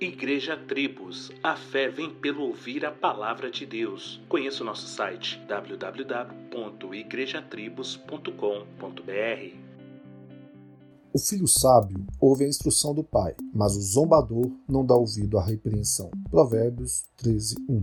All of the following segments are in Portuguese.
Igreja Tribos, a fé vem pelo ouvir a palavra de Deus. Conheça o nosso site www.igrejatribos.com.br. O filho sábio ouve a instrução do pai, mas o zombador não dá ouvido à repreensão. Provérbios 13, 1.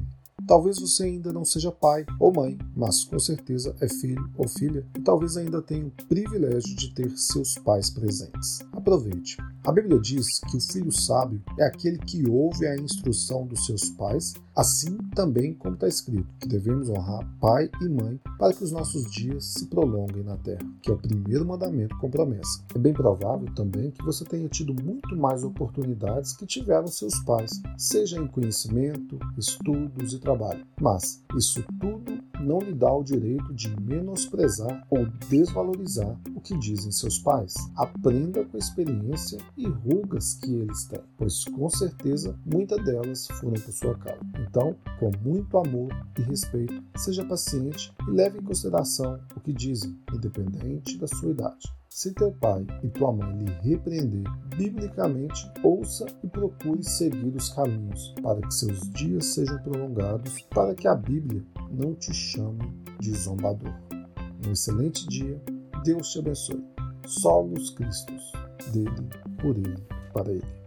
Talvez você ainda não seja pai ou mãe, mas com certeza é filho ou filha e talvez ainda tenha o privilégio de ter seus pais presentes. Aproveite. A Bíblia diz que o filho sábio é aquele que ouve a instrução dos seus pais, assim também como está escrito, que devemos honrar pai e mãe para que os nossos dias se prolonguem na terra, que é o primeiro mandamento com promessa. É bem provável também que você tenha tido muito mais oportunidades que tiveram seus pais, seja em conhecimento, estudos e trabalho. Mas isso tudo não lhe dá o direito de menosprezar ou desvalorizar que dizem seus pais. Aprenda com a experiência e rugas que eles têm, pois com certeza muitas delas foram por sua causa. Então, com muito amor e respeito, seja paciente e leve em consideração o que dizem, independente da sua idade. Se teu pai e tua mãe lhe repreender biblicamente, ouça e procure seguir os caminhos, para que seus dias sejam prolongados, para que a Bíblia não te chame de zombador. Um excelente dia, Deus te abençoe. Solos Cristos, dele, por ele, para ele.